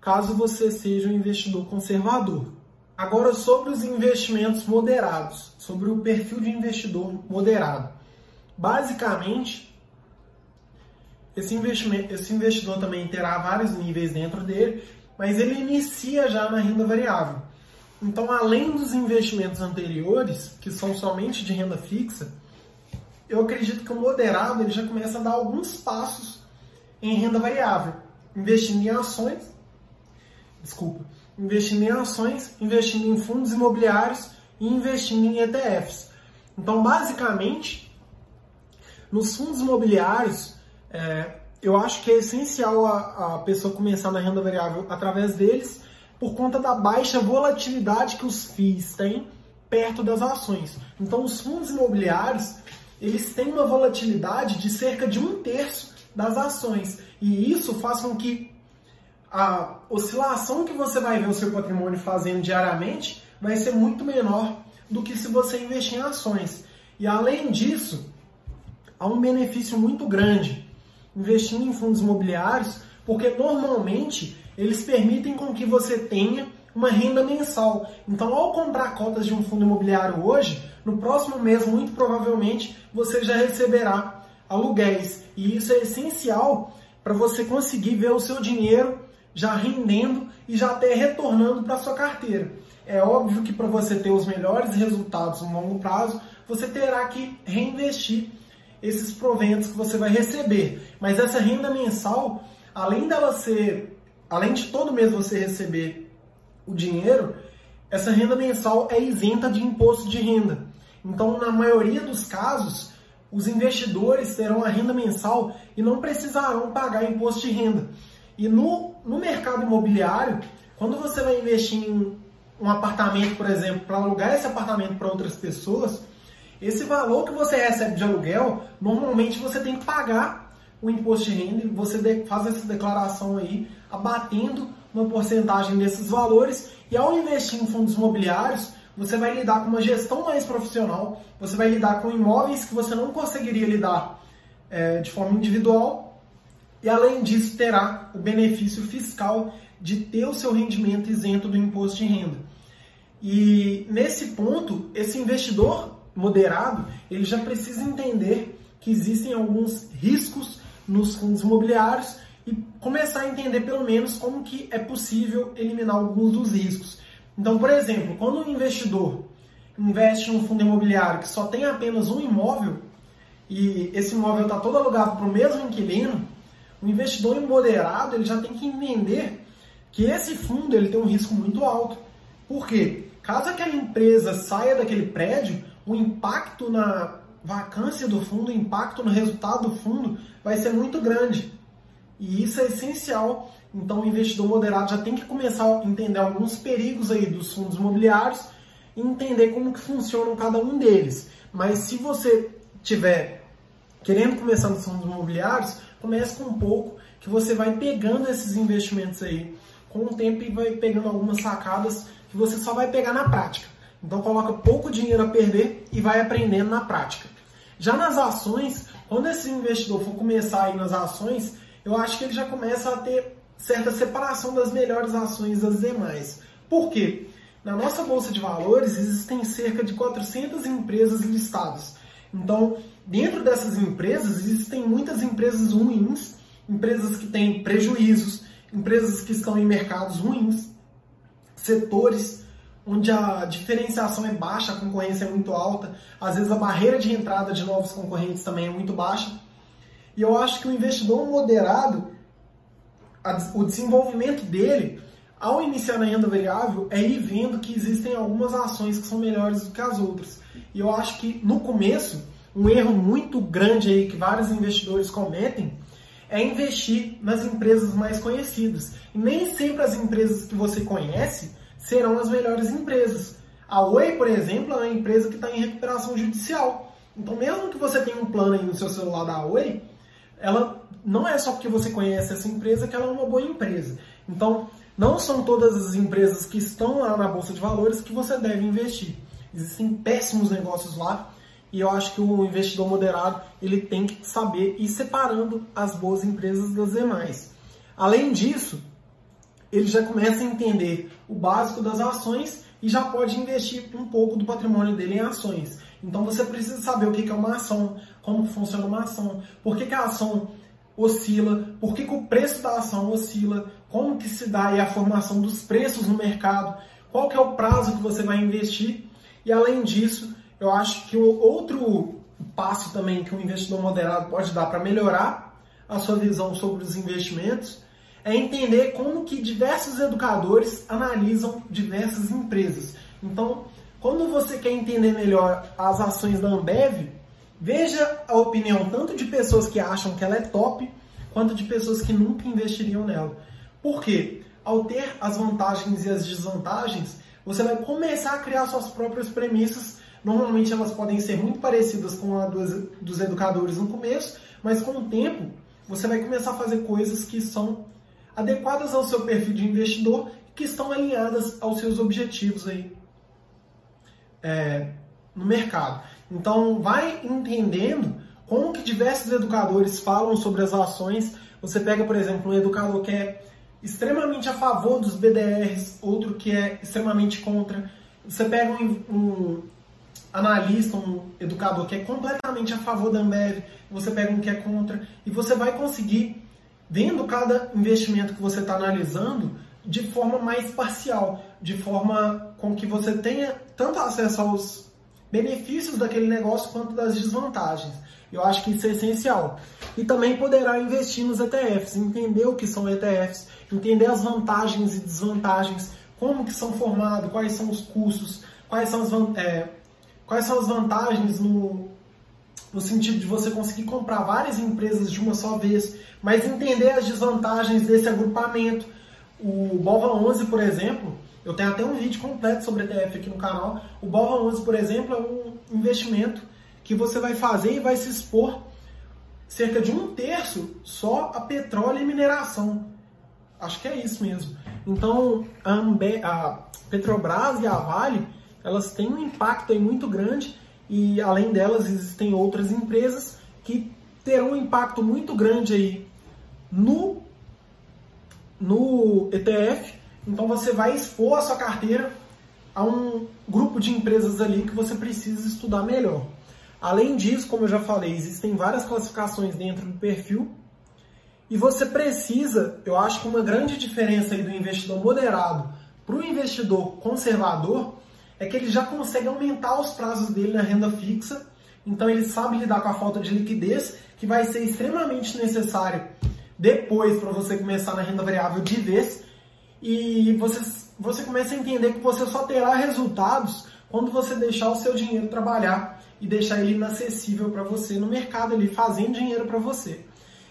Speaker 1: caso você seja um investidor conservador. Agora, sobre os investimentos moderados, sobre o perfil de investidor moderado. Basicamente, esse, esse investidor também terá vários níveis dentro dele, mas ele inicia já na renda variável. Então, além dos investimentos anteriores, que são somente de renda fixa, eu acredito que o moderado ele já começa a dar alguns passos em renda variável, investindo em ações, desculpa, investindo em ações, investindo em fundos imobiliários e investindo em ETFs. Então, basicamente, nos fundos imobiliários, é, eu acho que é essencial a, a pessoa começar na renda variável através deles, por conta da baixa volatilidade que os FIIs têm perto das ações. Então, os fundos imobiliários eles têm uma volatilidade de cerca de um terço das ações. E isso faz com que a oscilação que você vai ver o seu patrimônio fazendo diariamente vai ser muito menor do que se você investir em ações. E além disso, há um benefício muito grande investindo em fundos imobiliários, porque normalmente eles permitem com que você tenha uma renda mensal. Então, ao comprar cotas de um fundo imobiliário hoje, no próximo mês, muito provavelmente, você já receberá aluguéis. E isso é essencial para você conseguir ver o seu dinheiro já rendendo e já até retornando para sua carteira. É óbvio que para você ter os melhores resultados no longo prazo, você terá que reinvestir esses proventos que você vai receber. Mas essa renda mensal, além dela ser, além de todo mês você receber o dinheiro, essa renda mensal é isenta de imposto de renda. Então, na maioria dos casos, os investidores terão a renda mensal e não precisarão pagar imposto de renda. E no, no mercado imobiliário, quando você vai investir em um apartamento, por exemplo, para alugar esse apartamento para outras pessoas, esse valor que você recebe de aluguel, normalmente você tem que pagar o imposto de renda e você faz essa declaração aí, abatendo uma porcentagem desses valores. E ao investir em fundos imobiliários, você vai lidar com uma gestão mais profissional, você vai lidar com imóveis que você não conseguiria lidar é, de forma individual, e além disso terá o benefício fiscal de ter o seu rendimento isento do imposto de renda. E nesse ponto, esse investidor moderado, ele já precisa entender que existem alguns riscos nos fundos imobiliários e começar a entender pelo menos como que é possível eliminar alguns dos riscos. Então, por exemplo, quando um investidor investe em um fundo imobiliário que só tem apenas um imóvel e esse imóvel está todo alugado para o mesmo inquilino, o investidor moderado ele já tem que entender que esse fundo ele tem um risco muito alto. Por quê? Caso aquela empresa saia daquele prédio, o impacto na vacância do fundo, o impacto no resultado do fundo vai ser muito grande. E isso é essencial. Então o investidor moderado já tem que começar a entender alguns perigos aí dos fundos imobiliários e entender como que funcionam cada um deles. Mas se você tiver querendo começar nos fundos imobiliários, comece com um pouco, que você vai pegando esses investimentos aí com o tempo e vai pegando algumas sacadas que você só vai pegar na prática. Então coloca pouco dinheiro a perder e vai aprendendo na prática. Já nas ações, quando esse investidor for começar aí nas ações, eu acho que ele já começa a ter certa separação das melhores ações das demais. Por quê? Na nossa bolsa de valores existem cerca de 400 empresas listadas. Então, dentro dessas empresas existem muitas empresas ruins, empresas que têm prejuízos, empresas que estão em mercados ruins, setores onde a diferenciação é baixa, a concorrência é muito alta, às vezes a barreira de entrada de novos concorrentes também é muito baixa. E eu acho que o investidor moderado, o desenvolvimento dele, ao iniciar na renda variável, é ir vendo que existem algumas ações que são melhores do que as outras. E eu acho que no começo, um erro muito grande aí que vários investidores cometem é investir nas empresas mais conhecidas. E nem sempre as empresas que você conhece serão as melhores empresas. A Oi, por exemplo, é uma empresa que está em recuperação judicial. Então, mesmo que você tenha um plano aí no seu celular da Oi, ela não é só porque você conhece essa empresa que ela é uma boa empresa. Então, não são todas as empresas que estão lá na bolsa de valores que você deve investir. Existem péssimos negócios lá e eu acho que o investidor moderado ele tem que saber ir separando as boas empresas das demais. Além disso, ele já começa a entender o básico das ações e já pode investir um pouco do patrimônio dele em ações. Então você precisa saber o que é uma ação, como funciona uma ação, por que, a ação oscila, por que, que o preço da ação oscila, como que se dá a formação dos preços no mercado, qual que é o prazo que você vai investir. E além disso, eu acho que o outro passo também que um investidor moderado pode dar para melhorar a sua visão sobre os investimentos é entender como que diversos educadores analisam diversas empresas. Então, quando você quer entender melhor as ações da Ambev, veja a opinião tanto de pessoas que acham que ela é top, quanto de pessoas que nunca investiriam nela. Por quê? Ao ter as vantagens e as desvantagens, você vai começar a criar suas próprias premissas. Normalmente elas podem ser muito parecidas com a dos, dos educadores no começo, mas com o tempo você vai começar a fazer coisas que são adequadas ao seu perfil de investidor, que estão alinhadas aos seus objetivos aí é, no mercado. Então, vai entendendo como que diversos educadores falam sobre as ações. Você pega, por exemplo, um educador que é extremamente a favor dos BDRs, outro que é extremamente contra. Você pega um, um analista, um educador que é completamente a favor da Ambev, você pega um que é contra, e você vai conseguir vendo cada investimento que você está analisando de forma mais parcial, de forma com que você tenha tanto acesso aos benefícios daquele negócio quanto das desvantagens. Eu acho que isso é essencial. E também poderá investir nos ETFs, entender o que são ETFs, entender as vantagens e desvantagens, como que são formados, quais são os custos, quais são as, é, quais são as vantagens no, no sentido de você conseguir comprar várias empresas de uma só vez, mas entender as desvantagens desse agrupamento. O BOVA 11, por exemplo, eu tenho até um vídeo completo sobre ETF aqui no canal. O BOVA 11, por exemplo, é um investimento que você vai fazer e vai se expor cerca de um terço só a petróleo e mineração. Acho que é isso mesmo. Então, a, a Petrobras e a Vale, elas têm um impacto aí muito grande e além delas existem outras empresas que terão um impacto muito grande aí no, no ETF. Então você vai expor a sua carteira a um grupo de empresas ali que você precisa estudar melhor. Além disso, como eu já falei, existem várias classificações dentro do perfil e você precisa, eu acho que uma grande diferença aí do investidor moderado para o investidor conservador é que ele já consegue aumentar os prazos dele na renda fixa, então ele sabe lidar com a falta de liquidez, que vai ser extremamente necessário depois para você começar na renda variável de vez, e você, você começa a entender que você só terá resultados quando você deixar o seu dinheiro trabalhar e deixar ele inacessível para você no mercado, ele fazendo dinheiro para você.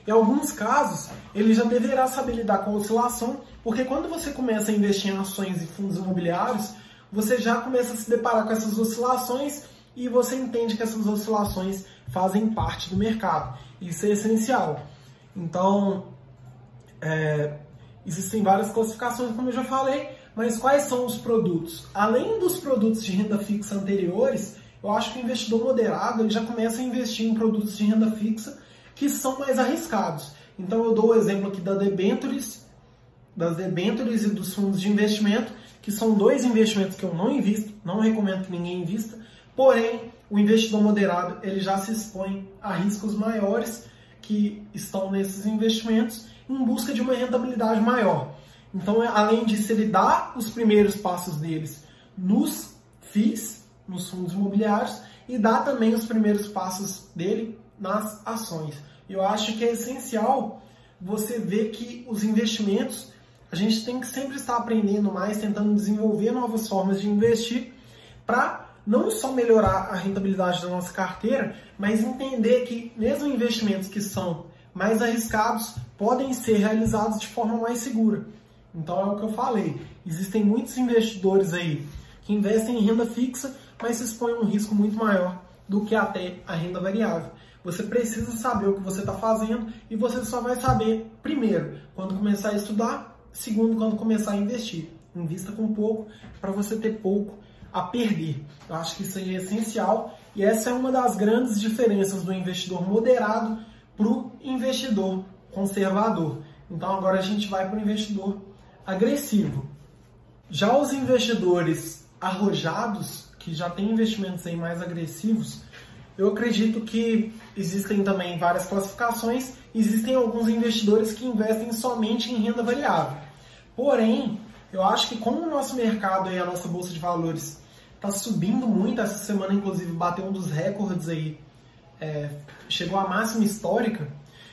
Speaker 1: Em alguns casos, ele já deverá saber lidar com a oscilação, porque quando você começa a investir em ações e fundos imobiliários, você já começa a se deparar com essas oscilações e você entende que essas oscilações fazem parte do mercado. Isso é essencial. Então, é, existem várias classificações, como eu já falei, mas quais são os produtos? Além dos produtos de renda fixa anteriores, eu acho que o investidor moderado ele já começa a investir em produtos de renda fixa que são mais arriscados. Então eu dou o exemplo aqui da debentures, das debentures e dos fundos de investimento, que são dois investimentos que eu não invisto, não recomendo que ninguém invista, porém o investidor moderado ele já se expõe a riscos maiores que estão nesses investimentos em busca de uma rentabilidade maior. Então, além disso, ele dá os primeiros passos deles nos FIIs, nos fundos imobiliários, e dá também os primeiros passos dele nas ações. Eu acho que é essencial você ver que os investimentos a gente tem que sempre estar aprendendo mais, tentando desenvolver novas formas de investir para não só melhorar a rentabilidade da nossa carteira, mas entender que mesmo investimentos que são mais arriscados podem ser realizados de forma mais segura. Então é o que eu falei. Existem muitos investidores aí que investem em renda fixa, mas se expõem a um risco muito maior do que até a renda variável. Você precisa saber o que você está fazendo e você só vai saber, primeiro, quando começar a estudar, segundo, quando começar a investir. Invista com pouco para você ter pouco a perder. Eu acho que isso aí é essencial e essa é uma das grandes diferenças do investidor moderado para o investidor conservador. Então agora a gente vai para o investidor agressivo. Já os investidores arrojados, que já têm investimentos aí mais agressivos, eu acredito que existem também várias classificações, existem alguns investidores que investem somente em renda variável. Porém, eu acho que como o nosso mercado e a nossa bolsa de valores está subindo muito, essa semana inclusive bateu um dos recordes aí, é, chegou à máxima histórica,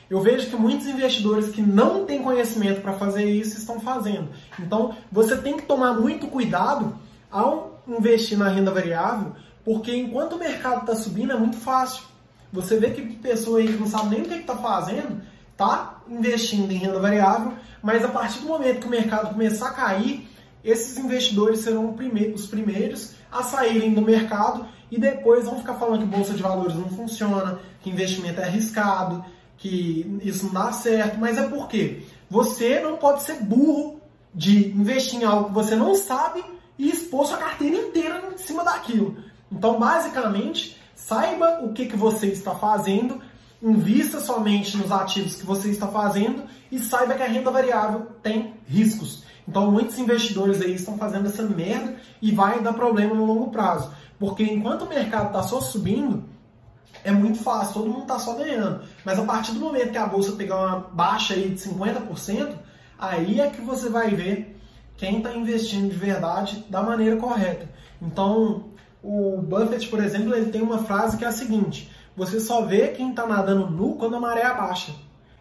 Speaker 1: eu vejo que muitos investidores que não têm conhecimento para fazer isso estão fazendo. Então, você tem que tomar muito cuidado ao investir na renda variável, porque enquanto o mercado está subindo é muito fácil. Você vê que pessoa aí que não sabe nem o que está fazendo, está investindo em renda variável, mas a partir do momento que o mercado começar a cair, esses investidores serão os primeiros a saírem do mercado e depois vão ficar falando que bolsa de valores não funciona, que investimento é arriscado, que isso não dá certo, mas é porque você não pode ser burro de investir em algo que você não sabe e expor sua carteira inteira em cima daquilo. Então, basicamente, saiba o que, que você está fazendo, invista somente nos ativos que você está fazendo e saiba que a renda variável tem riscos. Então, muitos investidores aí estão fazendo essa merda e vai dar problema no longo prazo. Porque enquanto o mercado está só subindo, é muito fácil, todo mundo está só ganhando. Mas a partir do momento que a bolsa pegar uma baixa aí de 50%, aí é que você vai ver quem está investindo de verdade da maneira correta. Então, o Buffett, por exemplo, ele tem uma frase que é a seguinte: você só vê quem está nadando nu quando a maré abaixa.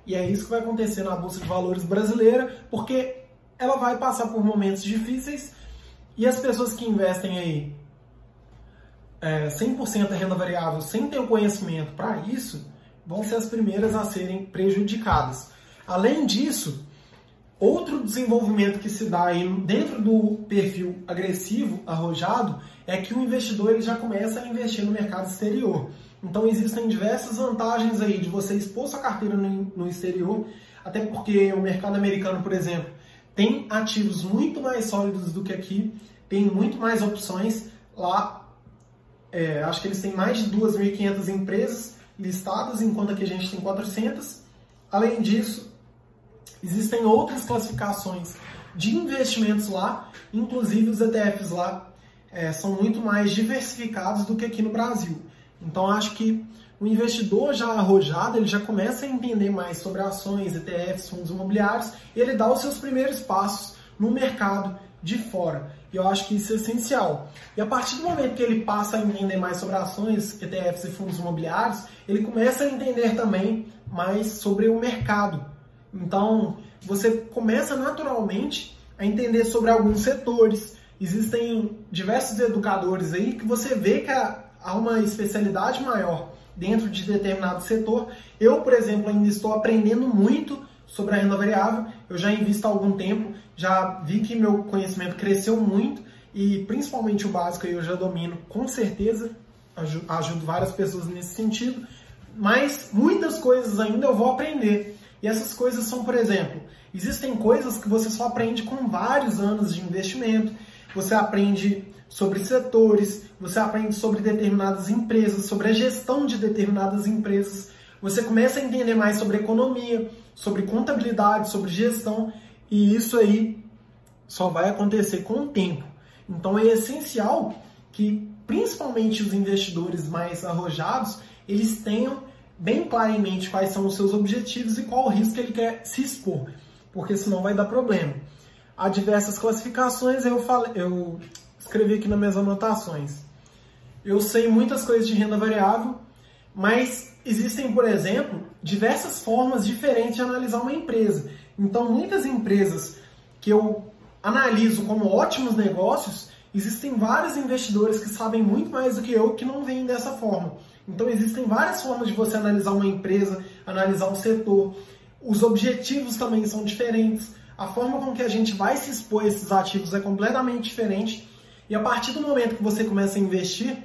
Speaker 1: E é isso que vai acontecer na Bolsa de Valores brasileira, porque ela vai passar por momentos difíceis e as pessoas que investem aí é, 100% renda variável sem ter o conhecimento para isso, vão ser as primeiras a serem prejudicadas. Além disso, outro desenvolvimento que se dá aí dentro do perfil agressivo, arrojado, é que o investidor ele já começa a investir no mercado exterior. Então existem diversas vantagens aí de você expor sua carteira no, no exterior, até porque o mercado americano, por exemplo, tem ativos muito mais sólidos do que aqui, tem muito mais opções. Lá é, acho que eles têm mais de 2.500 empresas listadas, enquanto aqui a gente tem 400. Além disso, existem outras classificações de investimentos lá, inclusive os ETFs lá é, são muito mais diversificados do que aqui no Brasil. Então acho que o investidor já arrojado, ele já começa a entender mais sobre ações, ETFs, fundos imobiliários, e ele dá os seus primeiros passos no mercado de fora. E eu acho que isso é essencial. E a partir do momento que ele passa a entender mais sobre ações, ETFs e fundos imobiliários, ele começa a entender também mais sobre o mercado. Então, você começa naturalmente a entender sobre alguns setores. Existem diversos educadores aí que você vê que há uma especialidade maior dentro de determinado setor. Eu, por exemplo, ainda estou aprendendo muito sobre a renda variável. Eu já invisto há algum tempo, já vi que meu conhecimento cresceu muito e principalmente o básico eu já domino com certeza, ajudo várias pessoas nesse sentido, mas muitas coisas ainda eu vou aprender. Essas coisas são, por exemplo, existem coisas que você só aprende com vários anos de investimento. Você aprende sobre setores, você aprende sobre determinadas empresas, sobre a gestão de determinadas empresas. Você começa a entender mais sobre economia, sobre contabilidade, sobre gestão, e isso aí só vai acontecer com o tempo. Então é essencial que principalmente os investidores mais arrojados, eles tenham bem claramente quais são os seus objetivos e qual o risco que ele quer se expor, porque senão vai dar problema. Há diversas classificações, eu, falei, eu escrevi aqui nas minhas anotações. Eu sei muitas coisas de renda variável, mas existem, por exemplo, diversas formas diferentes de analisar uma empresa. Então, muitas empresas que eu analiso como ótimos negócios, existem vários investidores que sabem muito mais do que eu que não veem dessa forma. Então, existem várias formas de você analisar uma empresa, analisar um setor. Os objetivos também são diferentes. A forma com que a gente vai se expor a esses ativos é completamente diferente. E a partir do momento que você começa a investir,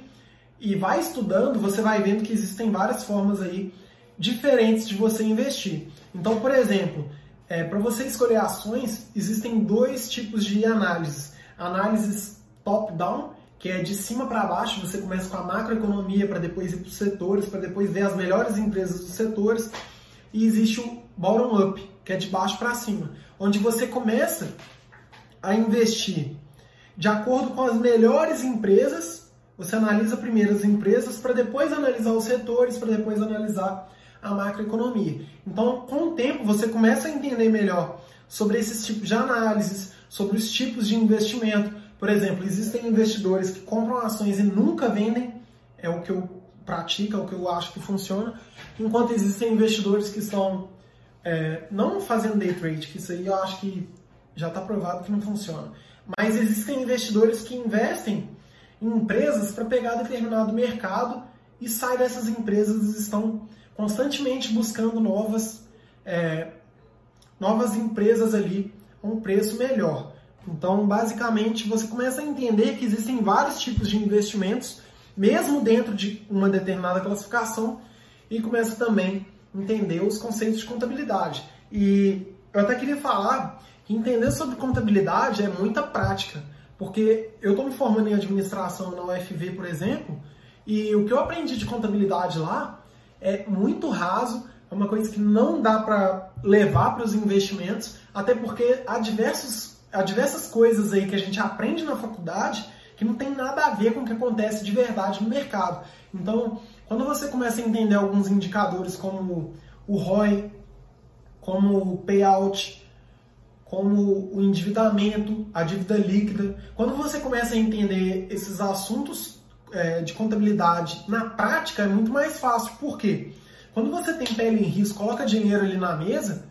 Speaker 1: e vai estudando, você vai vendo que existem várias formas aí diferentes de você investir. Então, por exemplo, é, para você escolher ações, existem dois tipos de análises. Análises top-down, que é de cima para baixo, você começa com a macroeconomia para depois ir para os setores, para depois ver as melhores empresas dos setores. E existe o bottom-up, que é de baixo para cima, onde você começa a investir de acordo com as melhores empresas. Você analisa primeiro as empresas para depois analisar os setores, para depois analisar a macroeconomia. Então, com o tempo, você começa a entender melhor sobre esses tipos de análises, sobre os tipos de investimento. Por exemplo, existem investidores que compram ações e nunca vendem, é o que eu pratico, é o que eu acho que funciona, enquanto existem investidores que estão é, não fazendo day trade, que isso aí eu acho que já está provado que não funciona. Mas existem investidores que investem em empresas para pegar determinado mercado e sai dessas empresas e estão constantemente buscando novas, é, novas empresas ali a um preço melhor. Então, basicamente, você começa a entender que existem vários tipos de investimentos, mesmo dentro de uma determinada classificação, e começa também a entender os conceitos de contabilidade. E eu até queria falar que entender sobre contabilidade é muita prática, porque eu estou me formando em administração na UFV, por exemplo, e o que eu aprendi de contabilidade lá é muito raso, é uma coisa que não dá para levar para os investimentos, até porque há, diversos, há diversas coisas aí que a gente aprende na faculdade que não tem nada a ver com o que acontece de verdade no mercado. Então, quando você começa a entender alguns indicadores como o ROI, como o payout, como o endividamento, a dívida líquida, quando você começa a entender esses assuntos é, de contabilidade na prática é muito mais fácil. Por quê? Quando você tem pele em risco, coloca dinheiro ali na mesa,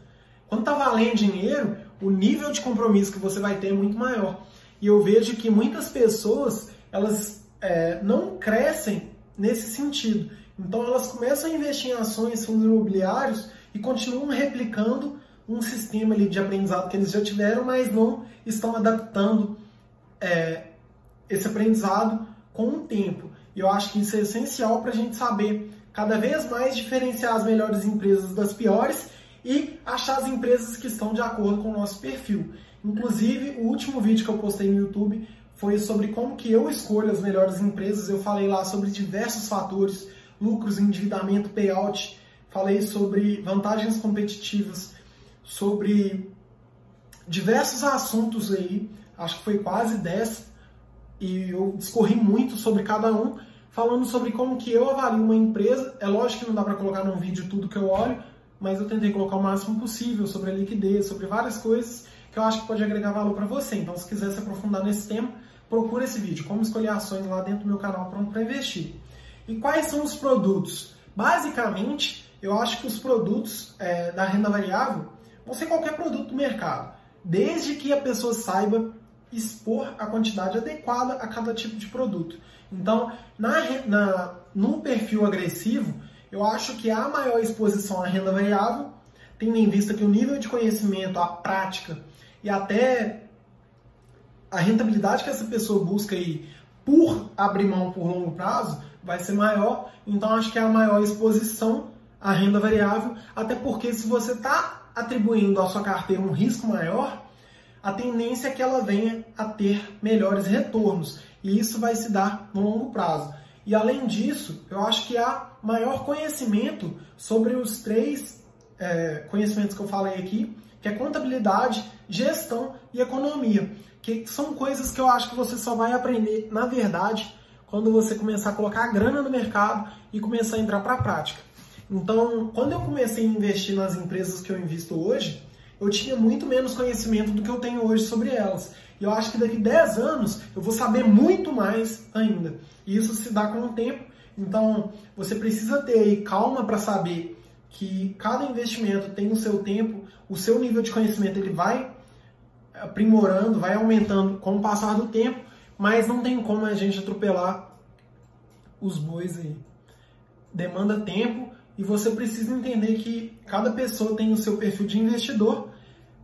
Speaker 1: quando está valendo dinheiro, o nível de compromisso que você vai ter é muito maior. E eu vejo que muitas pessoas elas é, não crescem nesse sentido. Então elas começam a investir em ações, fundos imobiliários e continuam replicando um sistema ali de aprendizado que eles já tiveram, mas não estão adaptando é, esse aprendizado com o tempo. E eu acho que isso é essencial para a gente saber cada vez mais diferenciar as melhores empresas das piores e achar as empresas que estão de acordo com o nosso perfil. Inclusive, o último vídeo que eu postei no YouTube foi sobre como que eu escolho as melhores empresas. Eu falei lá sobre diversos fatores, lucros, endividamento, payout. Falei sobre vantagens competitivas, sobre diversos assuntos aí. Acho que foi quase 10 e eu discorri muito sobre cada um, falando sobre como que eu avalio uma empresa. É lógico que não dá para colocar num vídeo tudo que eu olho, mas eu tentei colocar o máximo possível sobre a liquidez, sobre várias coisas que eu acho que pode agregar valor para você. Então, se quiser se aprofundar nesse tema, procura esse vídeo, como escolher ações lá dentro do meu canal Pronto para Investir. E quais são os produtos? Basicamente, eu acho que os produtos é, da renda variável vão ser qualquer produto do mercado, desde que a pessoa saiba expor a quantidade adequada a cada tipo de produto. Então, na, na, no perfil agressivo, eu acho que a maior exposição à renda variável, tendo em vista que o nível de conhecimento, a prática e até a rentabilidade que essa pessoa busca aí por abrir mão por longo prazo vai ser maior. Então, acho que é a maior exposição à renda variável, até porque se você está atribuindo à sua carteira um risco maior, a tendência é que ela venha a ter melhores retornos. E isso vai se dar no longo prazo. E além disso, eu acho que há maior conhecimento sobre os três é, conhecimentos que eu falei aqui, que é contabilidade, gestão e economia, que são coisas que eu acho que você só vai aprender, na verdade, quando você começar a colocar a grana no mercado e começar a entrar para a prática. Então, quando eu comecei a investir nas empresas que eu invisto hoje, eu tinha muito menos conhecimento do que eu tenho hoje sobre elas. E eu acho que daqui 10 anos eu vou saber muito mais ainda. E isso se dá com o tempo. Então, você precisa ter calma para saber que cada investimento tem o seu tempo, o seu nível de conhecimento ele vai aprimorando, vai aumentando com o passar do tempo, mas não tem como a gente atropelar os bois aí. Demanda tempo e você precisa entender que cada pessoa tem o seu perfil de investidor,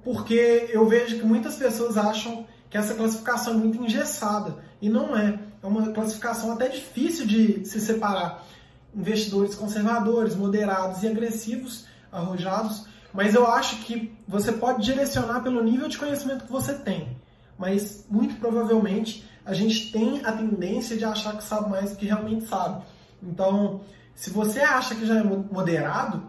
Speaker 1: porque eu vejo que muitas pessoas acham que essa classificação é muito engessada, e não é. é uma classificação até difícil de se separar. Investidores conservadores, moderados e agressivos, arrojados, mas eu acho que você pode direcionar pelo nível de conhecimento que você tem. Mas muito provavelmente a gente tem a tendência de achar que sabe mais do que realmente sabe. Então, se você acha que já é moderado,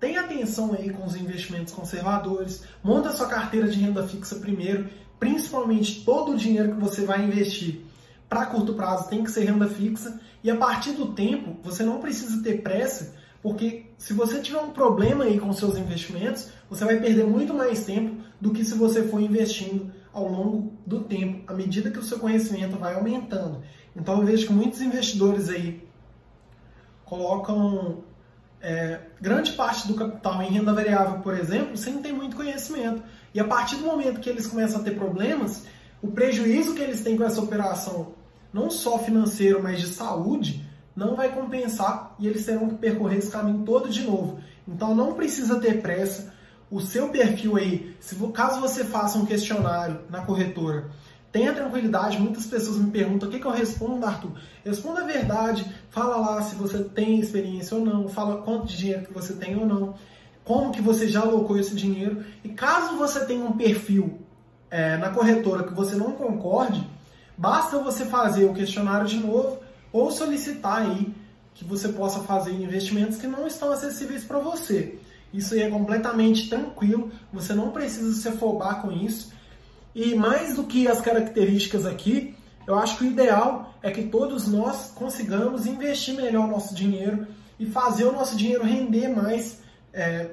Speaker 1: tenha atenção aí com os investimentos conservadores, monta sua carteira de renda fixa primeiro, principalmente todo o dinheiro que você vai investir para curto prazo tem que ser renda fixa e a partir do tempo você não precisa ter pressa, porque se você tiver um problema aí com seus investimentos, você vai perder muito mais tempo do que se você for investindo ao longo do tempo, à medida que o seu conhecimento vai aumentando. Então eu vejo que muitos investidores aí colocam é, grande parte do capital em renda variável, por exemplo, sem ter muito conhecimento. E a partir do momento que eles começam a ter problemas, o prejuízo que eles têm com essa operação, não só financeiro, mas de saúde, não vai compensar e eles terão que percorrer esse caminho todo de novo. Então não precisa ter pressa. O seu perfil aí, se, caso você faça um questionário na corretora Tenha tranquilidade, muitas pessoas me perguntam o que, que eu respondo, Arthur. Responda a verdade, fala lá se você tem experiência ou não, fala quanto de dinheiro que você tem ou não, como que você já alocou esse dinheiro. E caso você tenha um perfil é, na corretora que você não concorde, basta você fazer o questionário de novo ou solicitar aí que você possa fazer investimentos que não estão acessíveis para você. Isso aí é completamente tranquilo, você não precisa se afobar com isso. E mais do que as características aqui, eu acho que o ideal é que todos nós consigamos investir melhor o nosso dinheiro e fazer o nosso dinheiro render mais é,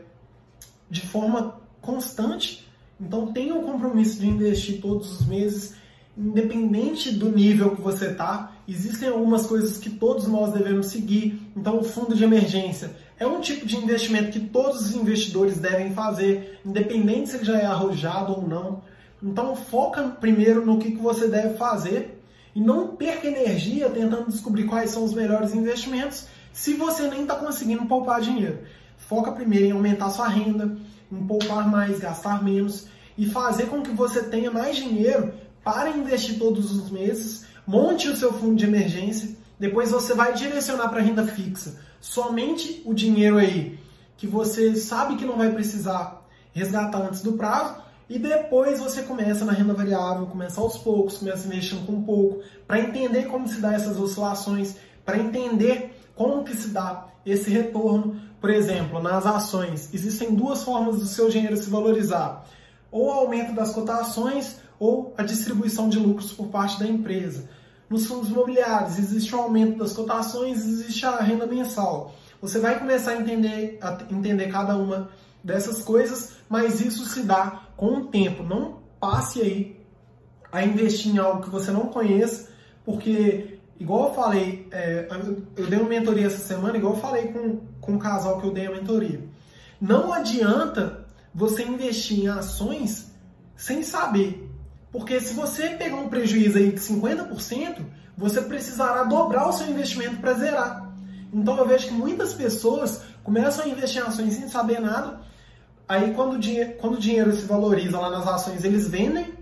Speaker 1: de forma constante. Então tenha o compromisso de investir todos os meses, independente do nível que você está. Existem algumas coisas que todos nós devemos seguir. Então o fundo de emergência é um tipo de investimento que todos os investidores devem fazer, independente se ele já é arrojado ou não. Então foca primeiro no que, que você deve fazer e não perca energia tentando descobrir quais são os melhores investimentos se você nem está conseguindo poupar dinheiro. Foca primeiro em aumentar sua renda, em poupar mais, gastar menos e fazer com que você tenha mais dinheiro para investir todos os meses. Monte o seu fundo de emergência, depois você vai direcionar para renda fixa. Somente o dinheiro aí que você sabe que não vai precisar resgatar antes do prazo e depois você começa na renda variável, começa aos poucos, começa mexendo com pouco, para entender como se dá essas oscilações, para entender como que se dá esse retorno. Por exemplo, nas ações, existem duas formas do seu dinheiro se valorizar. Ou o aumento das cotações ou a distribuição de lucros por parte da empresa. Nos fundos imobiliários, existe o aumento das cotações, existe a renda mensal. Você vai começar a entender, a entender cada uma dessas coisas, mas isso se dá com o tempo. Não passe aí a investir em algo que você não conheça, porque, igual eu falei, é, eu dei uma mentoria essa semana, igual eu falei com, com o casal que eu dei a mentoria. Não adianta você investir em ações sem saber. Porque se você pegar um prejuízo aí de 50%, você precisará dobrar o seu investimento para zerar. Então eu vejo que muitas pessoas começam a investir em ações sem saber nada Aí quando o, dinheiro, quando o dinheiro se valoriza lá nas ações, eles vendem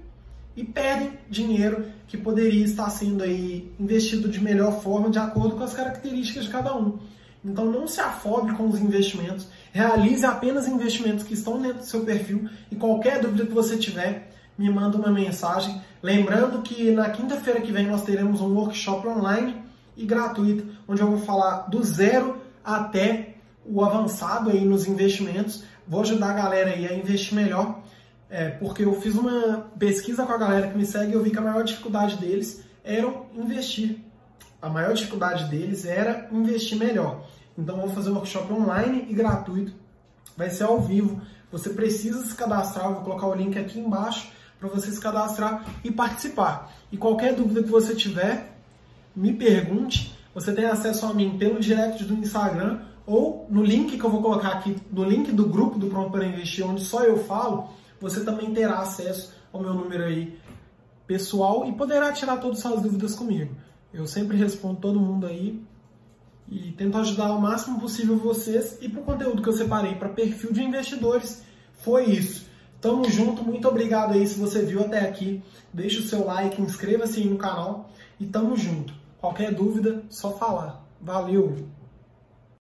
Speaker 1: e perdem dinheiro que poderia estar sendo aí investido de melhor forma, de acordo com as características de cada um. Então não se afobe com os investimentos, realize apenas investimentos que estão dentro do seu perfil e qualquer dúvida que você tiver, me manda uma mensagem. Lembrando que na quinta-feira que vem nós teremos um workshop online e gratuito, onde eu vou falar do zero até o avançado aí nos investimentos, vou ajudar a galera aí a investir melhor, é, porque eu fiz uma pesquisa com a galera que me segue e eu vi que a maior dificuldade deles era investir. A maior dificuldade deles era investir melhor. Então, vou fazer um workshop online e gratuito. Vai ser ao vivo. Você precisa se cadastrar. vou colocar o link aqui embaixo para você se cadastrar e participar. E qualquer dúvida que você tiver, me pergunte. Você tem acesso a mim pelo direct do Instagram ou no link que eu vou colocar aqui, no link do grupo do Pronto para Investir, onde só eu falo, você também terá acesso ao meu número aí pessoal e poderá tirar todas as suas dúvidas comigo. Eu sempre respondo todo mundo aí e tento ajudar o máximo possível vocês e para o conteúdo que eu separei para perfil de investidores foi isso. Tamo junto, muito obrigado aí se você viu até aqui. Deixe o seu like, inscreva-se aí no canal e tamo junto. Qualquer dúvida, só falar. Valeu!